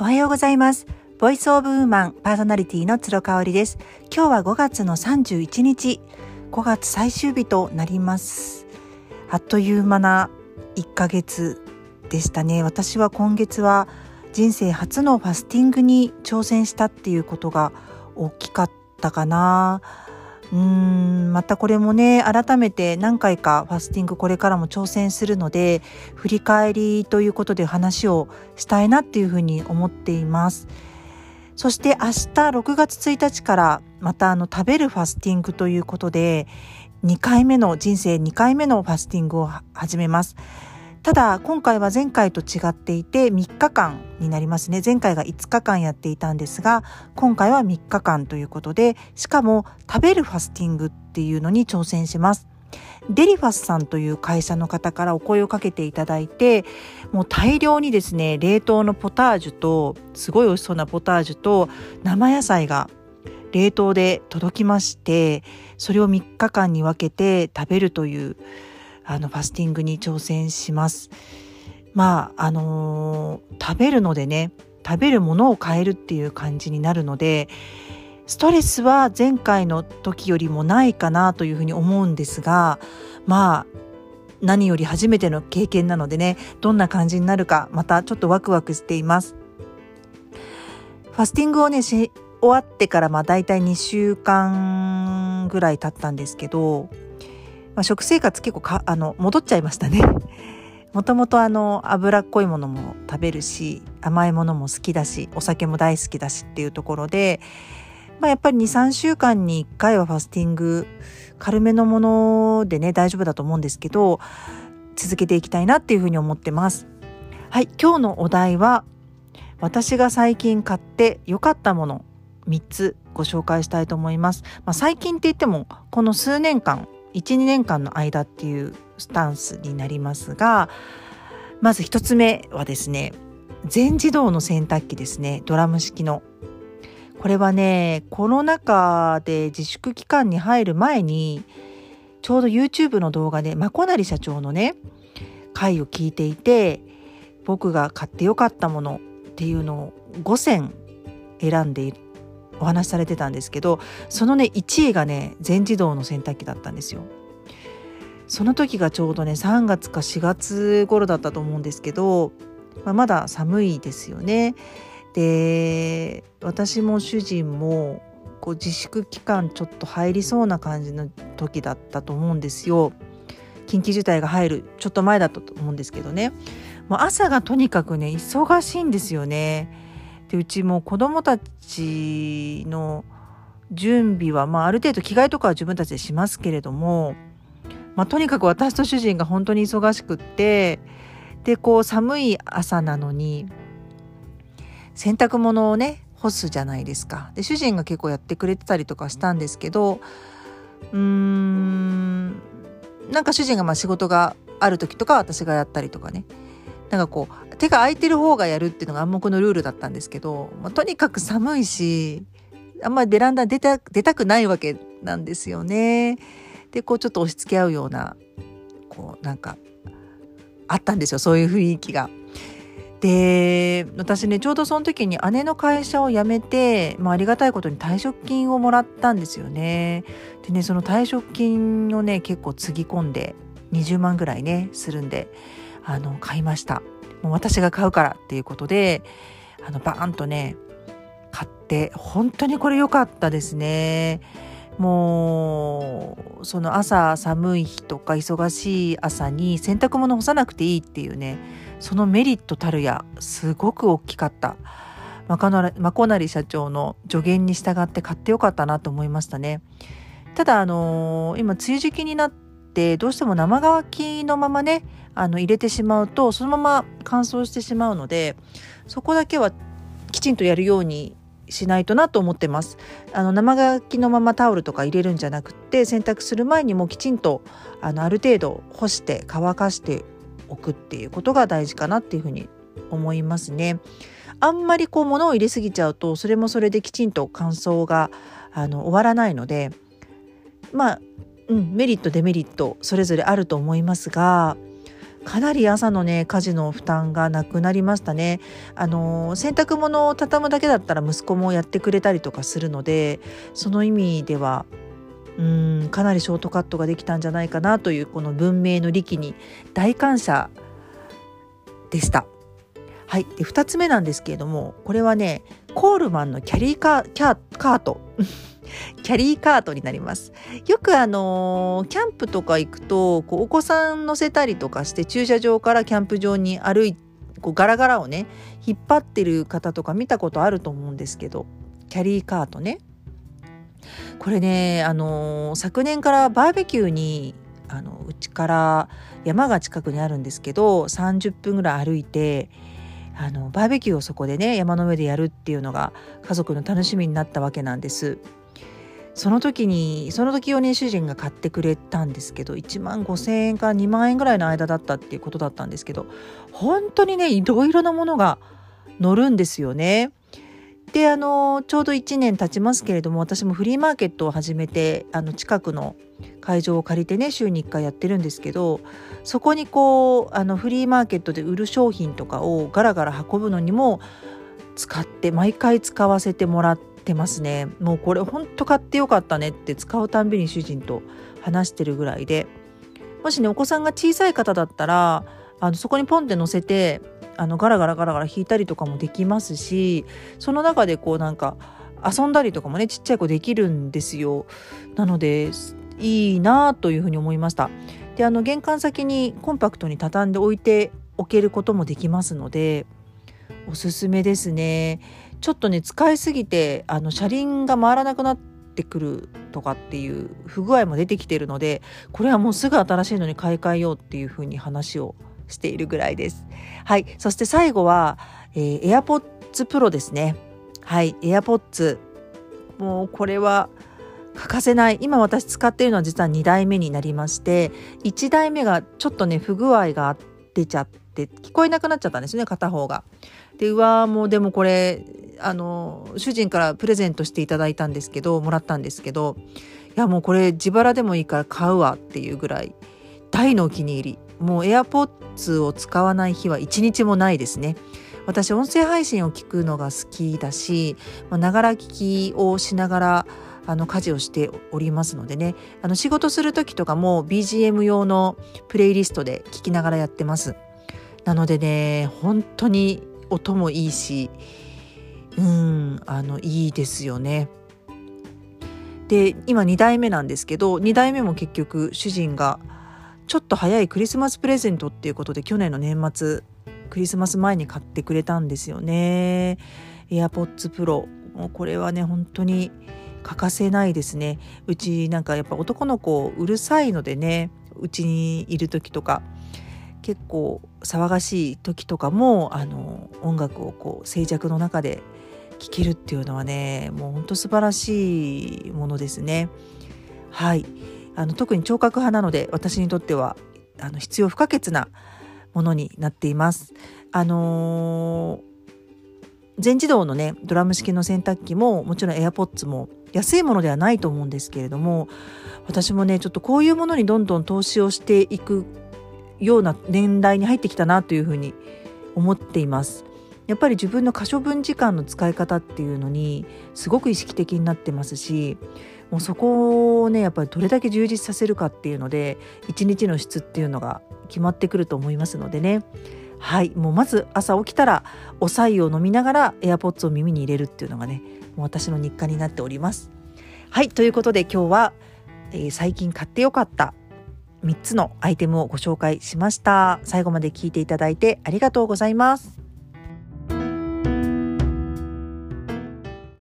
おはようございます。ボイスオブウーマンパーソナリティの鶴香織です。今日は5月の31日、5月最終日となります。あっという間な1ヶ月でしたね。私は今月は人生初のファスティングに挑戦したっていうことが大きかったかな。うーんまたこれもね改めて何回かファスティングこれからも挑戦するので振り返りということで話をしたいなっていうふうに思っています。そして明日6月1日からまたあの食べるファスティングということで2回目の人生2回目のファスティングを始めます。ただ今回は前回と違っていて3日間になりますね。前回が5日間やっていたんですが今回は3日間ということでしかも食べるファスティングっていうのに挑戦します。デリファスさんという会社の方からお声をかけていただいてもう大量にですね冷凍のポタージュとすごい美味しそうなポタージュと生野菜が冷凍で届きましてそれを3日間に分けて食べるというあのファスティングに挑戦します。まああのー、食べるのでね食べるものを変えるっていう感じになるのでストレスは前回の時よりもないかなというふうに思うんですがまあ何より初めての経験なのでねどんな感じになるかまたちょっとワクワクしています。ファスティングをねし終わってからまあ大体2週間ぐらい経ったんですけどまあ、食生活結構かあの戻っちゃいましたね。もともとあの脂っこいものも食べるし甘いものも好きだしお酒も大好きだしっていうところで、まあ、やっぱり23週間に1回はファスティング軽めのものでね大丈夫だと思うんですけど続けていきたいなっていうふうに思ってます。はい今日のお題は私が最近買って良かったもの3つご紹介したいと思います。まあ、最近って言ってもこの数年間12年間の間っていうスタンスになりますがまず1つ目はですね全自動の洗濯機ですね。ドラム式の。これはねコロナ禍で自粛期間に入る前にちょうど YouTube の動画でまこなり社長のね回を聞いていて僕が買ってよかったものっていうのを5選選んでいお話しされてたんですけどそのね1位がね全自動の洗濯機だったんですよ。その時がちょうどね3月か4月頃だったと思うんですけど、まあ、まだ寒いですよね。で私も主人もこう自粛期間ちょっと入りそうな感じの時だったと思うんですよ。緊急事態が入るちょっと前だったと思うんですけどねもう朝がとにかくね忙しいんですよね。でうちも子供たちの準備は、まあ、ある程度着替えとかは自分たちでしますけれども、まあ、とにかく私と主人が本当に忙しくってでこう寒い朝なのに洗濯物をね干すじゃないですか。で主人が結構やってくれてたりとかしたんですけどうーんなんか主人がまあ仕事がある時とか私がやったりとかねなんかこう手が空いてる方がやるっていうのが暗黙のルールだったんですけど、まあ、とにかく寒いしあんまりベランダ出た出たくないわけなんですよね。でこうちょっと押し付け合うようなこうなんかあったんですよそういう雰囲気が。で私ねちょうどその時に姉の会社を辞めて、まあ、ありがたいことに退職金をもらったんですよね。でねその退職金をね結構つぎ込んで20万ぐらいねするんであの買いました。もう私が買うからっていうことであのバーンとね買って本当にこれ良かったですね。もうその朝寒い日とか忙しい朝に洗濯物干さなくていいっていうねそのメリットたるやすごく大きかった。まこなり社長の助言に従って買ってよかったなと思いましたね。ただあのー、今梅雨時期になってどうしても生乾きのままねあの入れてしまうとそのまま乾燥してしまうのでそこだけはきちんとやるようにしないとなと思ってます。あの生乾きのままタオルとか入れるんじゃなくって洗濯する前にもきちんとあのある程度干して乾かしておくっていうことが大事かなっていうふうに思いますね。あんまりこう物を入れすぎちゃうとそれもそれできちんと乾燥があの終わらないのでまあ、うん、メリットデメリットそれぞれあると思いますがかなり朝のね家事の負担がなくなりましたねあの洗濯物を畳むだけだったら息子もやってくれたりとかするのでその意味ではうんかなりショートカットができたんじゃないかなというこの文明の利器に大感謝でした。はい、で2つ目なんですけれどもこれはねコールマンのキャリーカーカート キャリーカートになります。よくあのキャンプとか行くとこうお子さん乗せたりとかして駐車場からキャンプ場に歩いこうガラガラをね引っ張ってる方とか見たことあると思うんですけどキャリーカートねこれねあの昨年からバーベキューにあのうちから山が近くにあるんですけど30分ぐらい歩いてあのバーベキューをそこでね山の上でやるっていうのが家族の楽しみになったわけなんです。その時にその時をね主人が買ってくれたんですけど1万5,000円から2万円ぐらいの間だったっていうことだったんですけど本当にねいろいろなものが乗るんですよね。であのちょうど1年経ちますけれども私もフリーマーケットを始めてあの近くの会場を借りてね週に1回やってるんですけどそこにこうあのフリーマーケットで売る商品とかをガラガラ運ぶのにも使って毎回使わせてもらってますね。もうこれほんと買ってよかったねって使うたんびに主人と話してるぐらいで。もしねお子さんが小さい方だったらあのそこにポンって乗せてあのガラガラガラガラ弾いたりとかもできますしその中でこうなんか遊んだりとかもねちっちゃい子できるんですよ。なのでいいなというふうに思いました。であの玄関先にコンパクトに畳んで置いておけることもできますのでおすすめですね。ちょっとね使いすぎてあの車輪が回らなくなってくるとかっていう不具合も出てきてるのでこれはもうすぐ新しいのに買い替えようっていうふうに話をしているぐらいです。はい。そして最後は、えー、AirPods Pro ですね。はい。AirPods。もうこれは欠かせない。今私使っているのは実は2代目になりまして、1代目がちょっとね、不具合が出ちゃって、聞こえなくなっちゃったんですね、片方が。で、うわもうでもこれ、あの、主人からプレゼントしていただいたんですけど、もらったんですけど、いやもうこれ自腹でもいいから買うわっていうぐらい、大のお気に入り。もう AirPods を使わない日は一日もないですね。私音声配信を聞くのが好きだしながら聞きをしながらあの家事をしておりますのでね。あの仕事する時とかも BGM 用のプレイリストで聞きながらやってます。なのでね本当に音もいいしうんあのいいですよね。で今2代目なんですけど2代目も結局主人がちょっと早いクリスマスプレゼントっていうことで去年の年末クリスマス前に買ってくれたんですよね。AirPods Pro もうこれはね本当に欠かせないですね。うちなんかやっぱ男の子うるさいのでねうちにいる時とか結構騒がしい時とかもあの音楽をこう静寂の中で聴けるっていうのはねもうほんと素晴らしいものですね。はい。あの特に聴覚派なので私にとってはあの必要不可欠なものになっています。あのー、全自動のねドラム式の洗濯機ももちろん AirPods も安いものではないと思うんですけれども私もねちょっとこういうものにどんどん投資をしていくような年代に入ってきたなというふうに思っています。やっぱり自分の可処分時間の使い方っていうのにすごく意識的になってますしもうそこをねやっぱりどれだけ充実させるかっていうので一日の質っていうのが決まってくると思いますのでねはいもうまず朝起きたらお白湯を飲みながら AirPods を耳に入れるっていうのがねもう私の日課になっております。はいということで今日は、えー、最近買ってよかった3つのアイテムをご紹介しました。最後まで聞いていただいてありがとうございます。